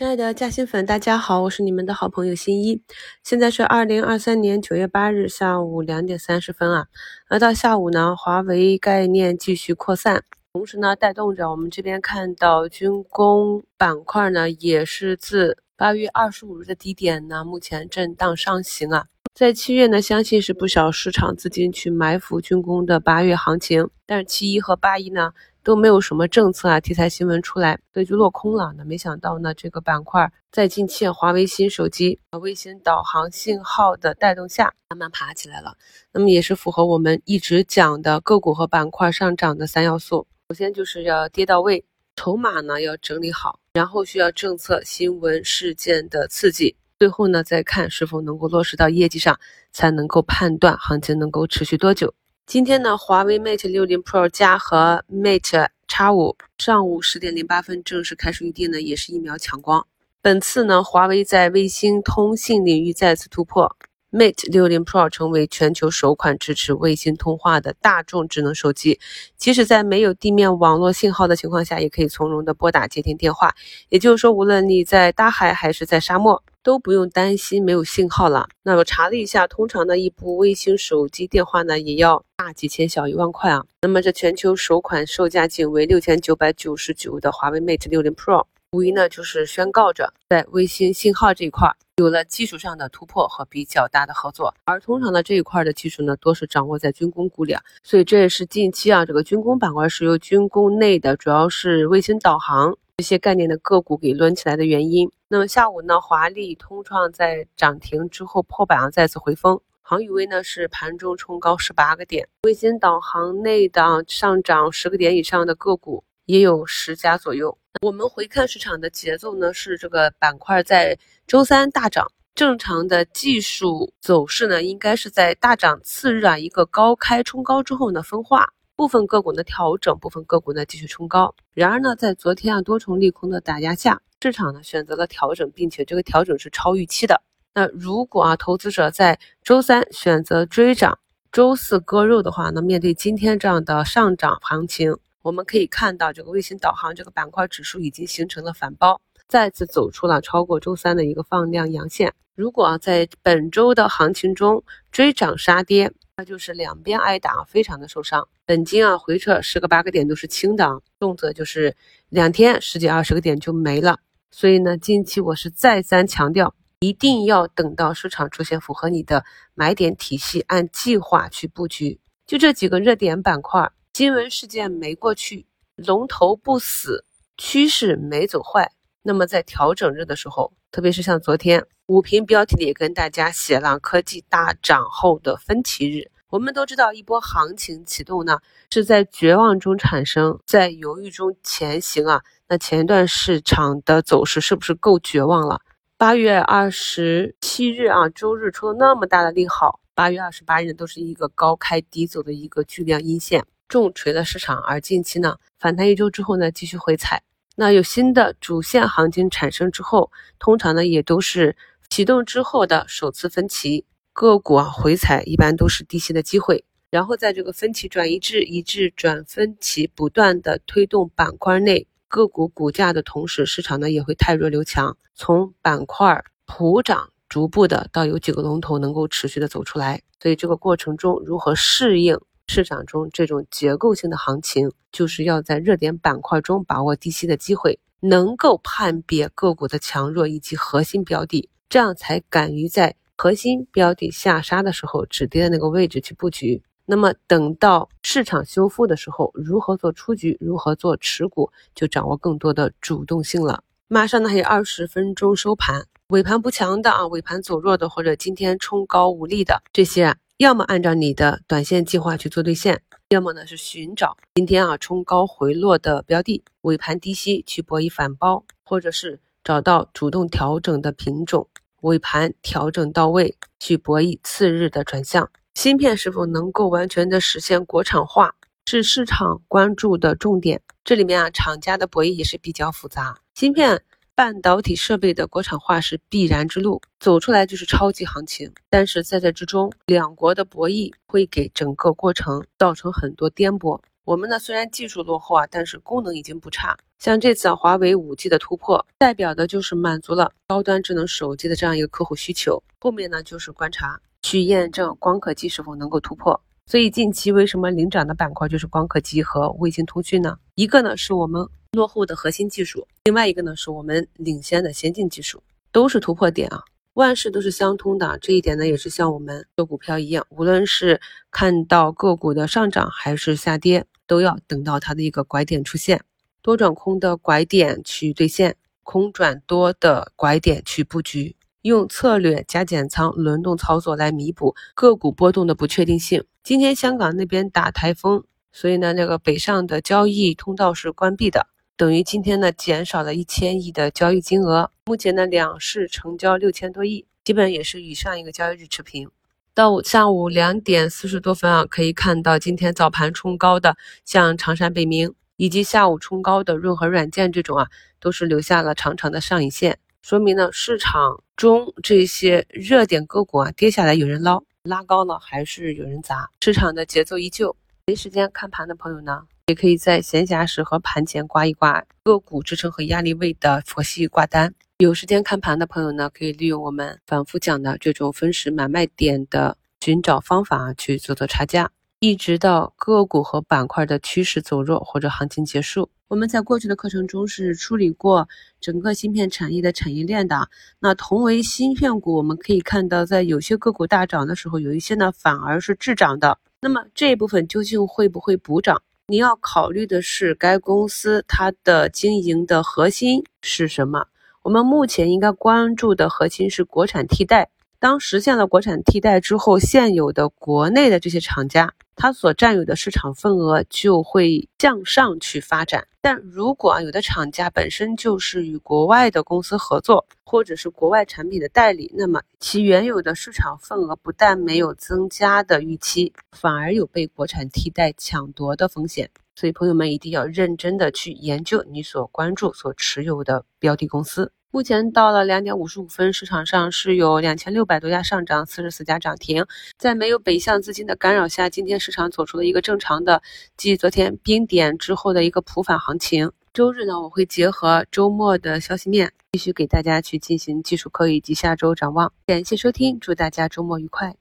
亲爱的嘉兴粉，大家好，我是你们的好朋友新一。现在是二零二三年九月八日下午两点三十分啊。而到下午呢，华为概念继续扩散，同时呢，带动着我们这边看到军工板块呢，也是自八月二十五日的低点呢，目前震荡上行啊。在七月呢，相信是不少市场资金去埋伏军工的八月行情，但是七一和八一呢都没有什么政策啊题材新闻出来，所以就落空了。那没想到呢，这个板块在近期华为新手机啊卫星导航信号的带动下，慢慢爬起来了。那么也是符合我们一直讲的个股和板块上涨的三要素。首先就是要跌到位，筹码呢要整理好，然后需要政策新闻事件的刺激。最后呢，再看是否能够落实到业绩上，才能够判断行情能够持续多久。今天呢，华为 Mate 六零 Pro 加和 Mate X 五上午十点零八分正式开出预定呢，也是一秒抢光。本次呢，华为在卫星通信领域再次突破。Mate 60 Pro 成为全球首款支持卫星通话的大众智能手机，即使在没有地面网络信号的情况下，也可以从容的拨打接听电话。也就是说，无论你在大海还是在沙漠，都不用担心没有信号了。那我查了一下，通常的一部卫星手机电话呢，也要大几千小一万块啊。那么这全球首款售价仅为六千九百九十九的华为 Mate 60 Pro。无疑呢，就是宣告着在卫星信号这一块有了技术上的突破和比较大的合作。而通常的这一块的技术呢，多是掌握在军工股里啊，所以这也是近期啊这个军工板块是由军工内的主要是卫星导航这些概念的个股给抡起来的原因。那么下午呢，华丽通创在涨停之后破板啊，再次回风。航宇威呢是盘中冲高十八个点，卫星导航内的上涨十个点以上的个股也有十家左右。我们回看市场的节奏呢，是这个板块在周三大涨，正常的技术走势呢，应该是在大涨次日啊一个高开冲高之后呢分化，部分个股呢调整，部分个股呢继续冲高。然而呢，在昨天啊多重利空的打压下，市场呢选择了调整，并且这个调整是超预期的。那如果啊投资者在周三选择追涨，周四割肉的话，那面对今天这样的上涨行情。我们可以看到，这个卫星导航这个板块指数已经形成了反包，再次走出了超过周三的一个放量阳线。如果啊在本周的行情中追涨杀跌，那就是两边挨打，非常的受伤。本金啊回撤十个八个点都是轻的，重则就是两天十几二十个点就没了。所以呢，近期我是再三强调，一定要等到市场出现符合你的买点体系，按计划去布局。就这几个热点板块。新闻事件没过去，龙头不死，趋势没走坏。那么在调整日的时候，特别是像昨天五评标题里也跟大家写了科技大涨后的分歧日。我们都知道，一波行情启动呢，是在绝望中产生，在犹豫中前行啊。那前一段市场的走势是不是够绝望了？八月二十七日啊，周日出了那么大的利好，八月二十八日都是一个高开低走的一个巨量阴线。重锤了市场，而近期呢反弹一周之后呢继续回踩，那有新的主线行情产生之后，通常呢也都是启动之后的首次分歧个股啊回踩一般都是低吸的机会，然后在这个分歧转一致、一致转分歧不断的推动板块内个股股价的同时，市场呢也会太弱留强，从板块普涨逐步的到有几个龙头能够持续的走出来，所以这个过程中如何适应？市场中这种结构性的行情，就是要在热点板块中把握低吸的机会，能够判别个股的强弱以及核心标的，这样才敢于在核心标的下杀的时候止跌的那个位置去布局。那么等到市场修复的时候，如何做出局，如何做持股，就掌握更多的主动性了。马上呢还有二十分钟收盘，尾盘不强的啊，尾盘走弱的或者今天冲高无力的这些。要么按照你的短线计划去做兑现，要么呢是寻找今天啊冲高回落的标的，尾盘低吸去博弈反包，或者是找到主动调整的品种，尾盘调整到位去博弈次日的转向。芯片是否能够完全的实现国产化，是市场关注的重点。这里面啊厂家的博弈也是比较复杂，芯片。半导体设备的国产化是必然之路，走出来就是超级行情。但是在这之中，两国的博弈会给整个过程造成很多颠簸。我们呢虽然技术落后啊，但是功能已经不差。像这次啊，华为五 G 的突破，代表的就是满足了高端智能手机的这样一个客户需求。后面呢就是观察去验证光刻机是否能够突破。所以近期为什么领涨的板块就是光刻机和卫星通讯呢？一个呢是我们落后的核心技术，另外一个呢是我们领先的先进技术，都是突破点啊。万事都是相通的，这一点呢也是像我们做股票一样，无论是看到个股的上涨还是下跌，都要等到它的一个拐点出现，多转空的拐点去兑现，空转多的拐点去布局。用策略加减仓轮动操作来弥补个股波动的不确定性。今天香港那边打台风，所以呢，那个北上的交易通道是关闭的，等于今天呢减少了一千亿的交易金额。目前呢两市成交六千多亿，基本也是与上一个交易日持平。到下午两点四十多分啊，可以看到今天早盘冲高的像长山北明，以及下午冲高的润和软件这种啊，都是留下了长长的上影线。说明呢，市场中这些热点个股啊，跌下来有人捞，拉高了还是有人砸，市场的节奏依旧。没时间看盘的朋友呢，也可以在闲暇时和盘前挂一挂个股支撑和压力位的佛系挂单。有时间看盘的朋友呢，可以利用我们反复讲的这种分时买卖点的寻找方法去做做差价，一直到个股和板块的趋势走弱或者行情结束。我们在过去的课程中是处理过整个芯片产业的产业链的。那同为芯片股，我们可以看到，在有些个股大涨的时候，有一些呢反而是滞涨的。那么这一部分究竟会不会补涨？你要考虑的是该公司它的经营的核心是什么？我们目前应该关注的核心是国产替代。当实现了国产替代之后，现有的国内的这些厂家，它所占有的市场份额就会向上去发展。但如果啊，有的厂家本身就是与国外的公司合作，或者是国外产品的代理，那么其原有的市场份额不但没有增加的预期，反而有被国产替代抢夺的风险。所以，朋友们一定要认真的去研究你所关注、所持有的标的公司。目前到了两点五十五分，市场上是有两千六百多家上涨，四十四家涨停。在没有北向资金的干扰下，今天市场走出了一个正常的，继昨天冰点之后的一个普反行情。周日呢，我会结合周末的消息面，继续给大家去进行技术课以及下周展望。感谢收听，祝大家周末愉快。